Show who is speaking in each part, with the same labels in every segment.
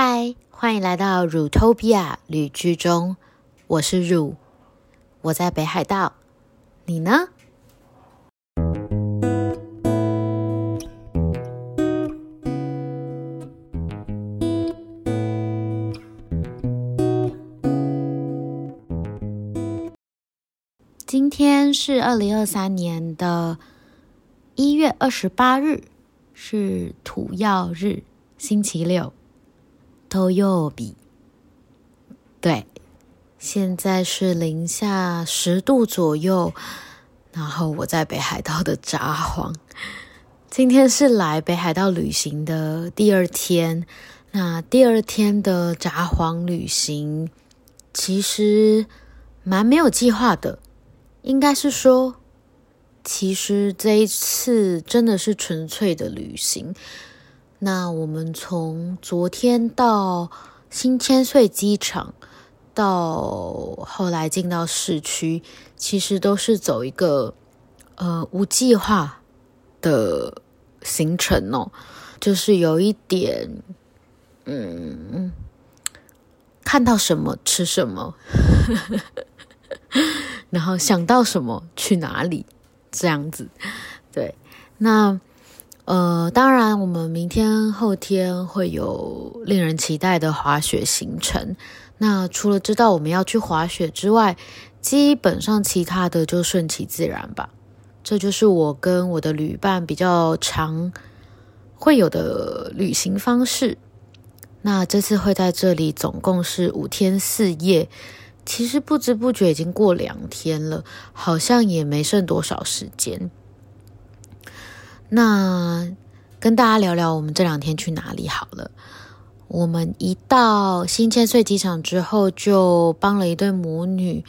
Speaker 1: 嗨，欢迎来到 Rutopia 旅居中，我是 R，我在北海道，你呢？今天是二零二三年的一月二十八日，是土曜日，星期六。都又比对，现在是零下十度左右，然后我在北海道的札幌。今天是来北海道旅行的第二天，那第二天的札幌旅行其实蛮没有计划的，应该是说，其实这一次真的是纯粹的旅行。那我们从昨天到新千岁机场，到后来进到市区，其实都是走一个呃无计划的行程哦，就是有一点嗯，看到什么吃什么，然后想到什么去哪里这样子，对，那。呃，当然，我们明天、后天会有令人期待的滑雪行程。那除了知道我们要去滑雪之外，基本上其他的就顺其自然吧。这就是我跟我的旅伴比较常会有的旅行方式。那这次会在这里，总共是五天四夜。其实不知不觉已经过两天了，好像也没剩多少时间。那跟大家聊聊我们这两天去哪里好了。我们一到新千岁机场之后，就帮了一对母女，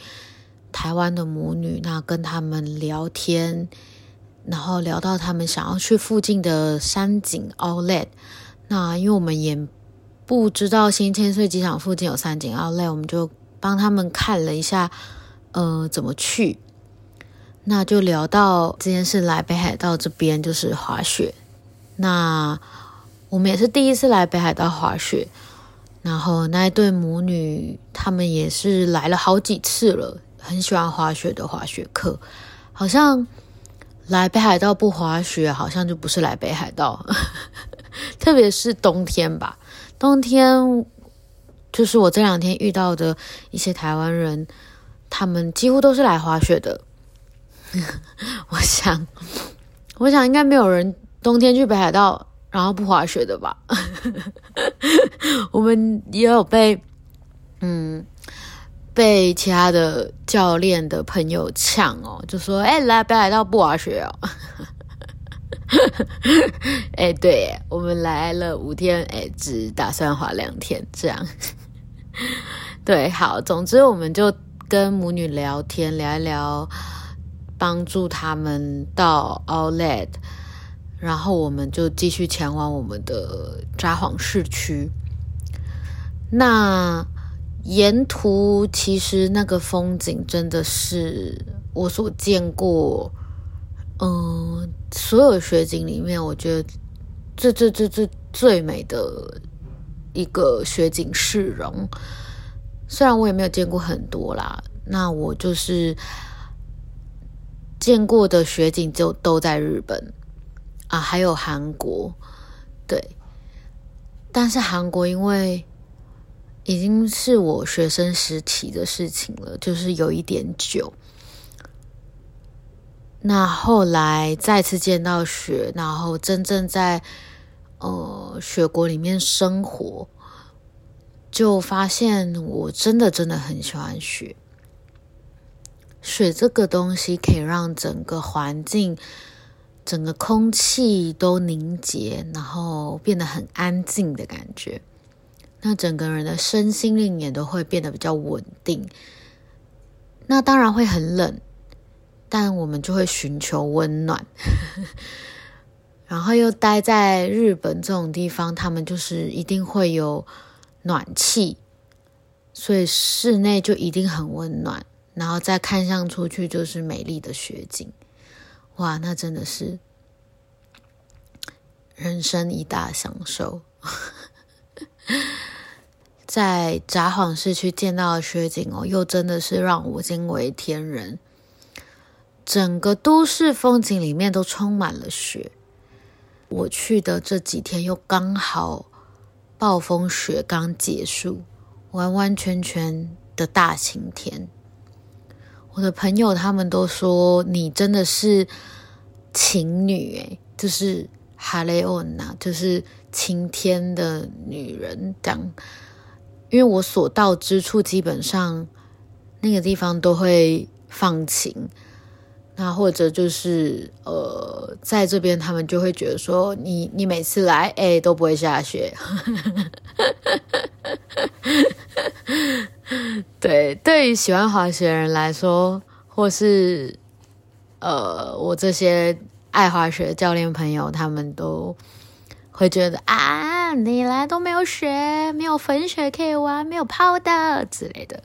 Speaker 1: 台湾的母女，那跟他们聊天，然后聊到他们想要去附近的山景 Outlet。那因为我们也不知道新千岁机场附近有山景 Outlet，我们就帮他们看了一下，呃，怎么去。那就聊到这件事，来北海道这边就是滑雪。那我们也是第一次来北海道滑雪，然后那一对母女他们也是来了好几次了，很喜欢滑雪的滑雪课。好像来北海道不滑雪，好像就不是来北海道。特别是冬天吧，冬天就是我这两天遇到的一些台湾人，他们几乎都是来滑雪的。我想，我想应该没有人冬天去北海道然后不滑雪的吧？我们也有被，嗯，被其他的教练的朋友呛哦，就说：“哎，来北海道不滑雪哦。”哎，对，我们来了五天，哎，只打算滑两天，这样。对，好，总之我们就跟母女聊天，聊一聊。帮助他们到 Outlet，然后我们就继续前往我们的札幌市区。那沿途其实那个风景真的是我所见过，嗯，所有雪景里面，我觉得最最最最最美的一个雪景市容。虽然我也没有见过很多啦，那我就是。见过的雪景就都在日本啊，还有韩国，对。但是韩国因为已经是我学生时期的事情了，就是有一点久。那后来再次见到雪，然后真正在呃雪国里面生活，就发现我真的真的很喜欢雪。水这个东西可以让整个环境、整个空气都凝结，然后变得很安静的感觉。那整个人的身心灵也都会变得比较稳定。那当然会很冷，但我们就会寻求温暖。然后又待在日本这种地方，他们就是一定会有暖气，所以室内就一定很温暖。然后再看向出去就是美丽的雪景，哇，那真的是人生一大享受。在札幌市区见到的雪景哦，又真的是让我惊为天人。整个都市风景里面都充满了雪。我去的这几天又刚好暴风雪刚结束，完完全全的大晴天。我的朋友他们都说你真的是晴女诶，就是哈雷欧娜，就是晴天的女人这样。因为我所到之处，基本上那个地方都会放晴，那或者就是呃，在这边他们就会觉得说，你你每次来，哎，都不会下雪。对，对于喜欢滑雪的人来说，或是呃，我这些爱滑雪的教练朋友，他们都。会觉得啊，你来都没有雪，没有粉雪可以玩，没有泡的之类的。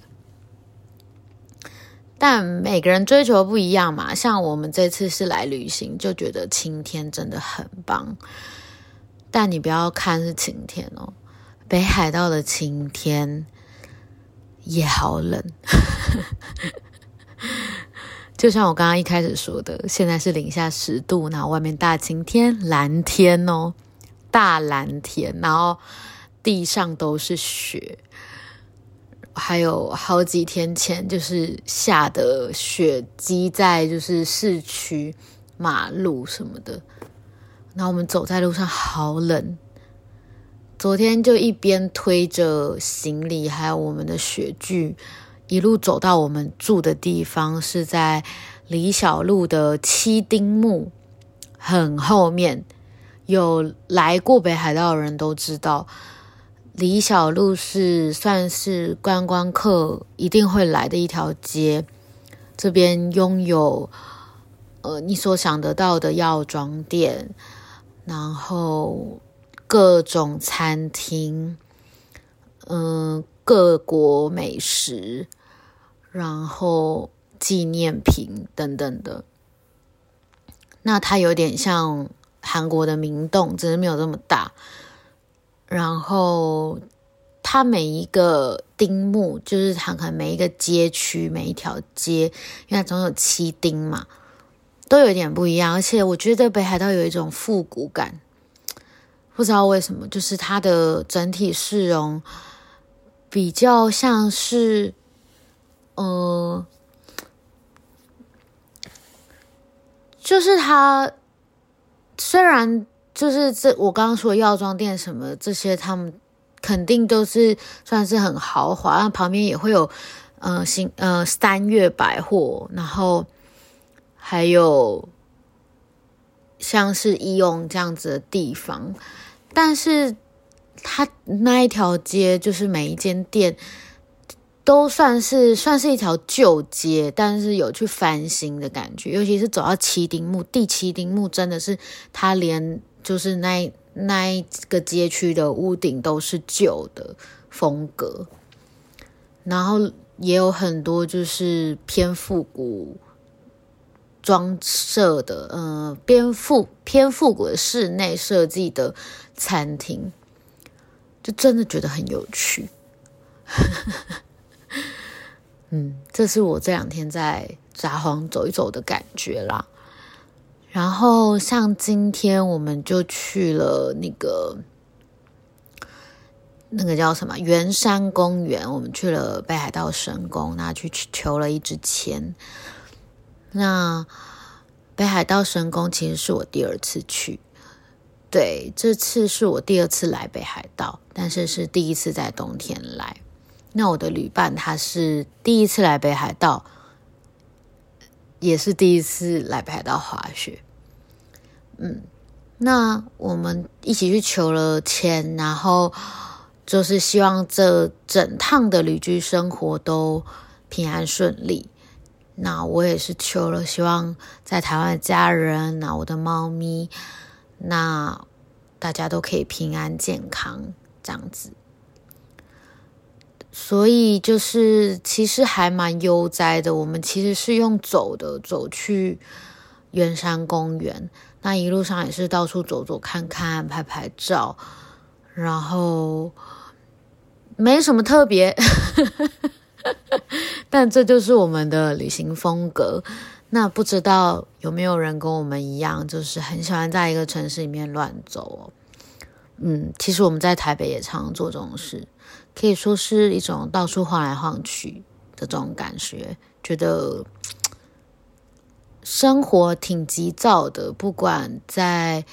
Speaker 1: 但每个人追求不一样嘛，像我们这次是来旅行，就觉得晴天真的很棒。但你不要看是晴天哦，北海道的晴天也好冷。就像我刚刚一开始说的，现在是零下十度，然后外面大晴天，蓝天哦。大蓝天，然后地上都是雪，还有好几天前就是下的雪积在就是市区马路什么的，然后我们走在路上好冷。昨天就一边推着行李还有我们的雪具，一路走到我们住的地方，是在李小璐的七丁目很后面。有来过北海道的人都知道，李小璐是算是观光客一定会来的一条街。这边拥有呃你所想得到的药妆店，然后各种餐厅，嗯，各国美食，然后纪念品等等的。那它有点像。韩国的明洞只是没有这么大，然后它每一个丁目，就是它可能每一个街区、每一条街，因为它总有七丁嘛，都有点不一样。而且我觉得北海道有一种复古感，不知道为什么，就是它的整体市容比较像是，呃，就是它。虽然就是这我刚刚说药妆店什么这些，他们肯定都是算是很豪华，那旁边也会有呃新呃三月百货，然后还有像是医用这样子的地方，但是它那一条街就是每一间店。都算是算是一条旧街，但是有去翻新的感觉。尤其是走到七丁目，第七丁目真的是它连就是那那一个街区的屋顶都是旧的风格，然后也有很多就是偏复古装设的，嗯，偏复偏复古的室内设计的餐厅，就真的觉得很有趣。嗯，这是我这两天在札幌走一走的感觉啦。然后像今天我们就去了那个那个叫什么圆山公园，我们去了北海道神宫，那去求了一支签。那北海道神宫其实是我第二次去，对，这次是我第二次来北海道，但是是第一次在冬天来。那我的旅伴他是第一次来北海道，也是第一次来北海道滑雪。嗯，那我们一起去求了签，然后就是希望这整趟的旅居生活都平安顺利。那我也是求了，希望在台湾的家人，那我的猫咪，那大家都可以平安健康，这样子。所以就是其实还蛮悠哉的。我们其实是用走的，走去圆山公园。那一路上也是到处走走看看，拍拍照，然后没什么特别，但这就是我们的旅行风格。那不知道有没有人跟我们一样，就是很喜欢在一个城市里面乱走？哦嗯，其实我们在台北也常做这种事，可以说是一种到处晃来晃去的这种感觉，觉得生活挺急躁的，不管在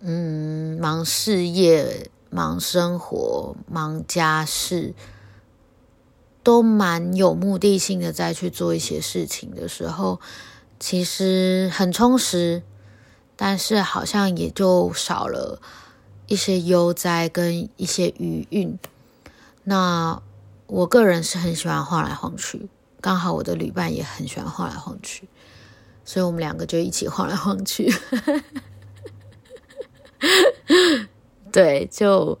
Speaker 1: 嗯忙事业、忙生活、忙家事。都蛮有目的性的，在去做一些事情的时候，其实很充实，但是好像也就少了一些悠哉跟一些余韵。那我个人是很喜欢晃来晃去，刚好我的旅伴也很喜欢晃来晃去，所以我们两个就一起晃来晃去。对，就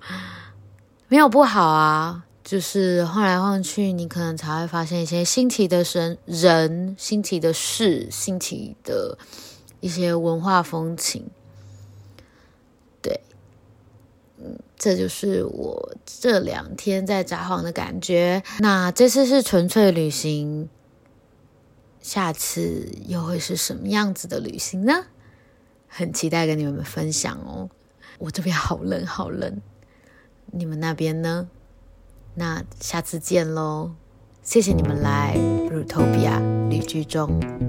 Speaker 1: 没有不好啊。就是晃来晃去，你可能才会发现一些新奇的神人、新奇的事、新奇的一些文化风情。对，嗯，这就是我这两天在札幌的感觉。那这次是纯粹旅行，下次又会是什么样子的旅行呢？很期待跟你们分享哦。我这边好冷，好冷，你们那边呢？那下次见喽！谢谢你们来 Rutopia 旅居中。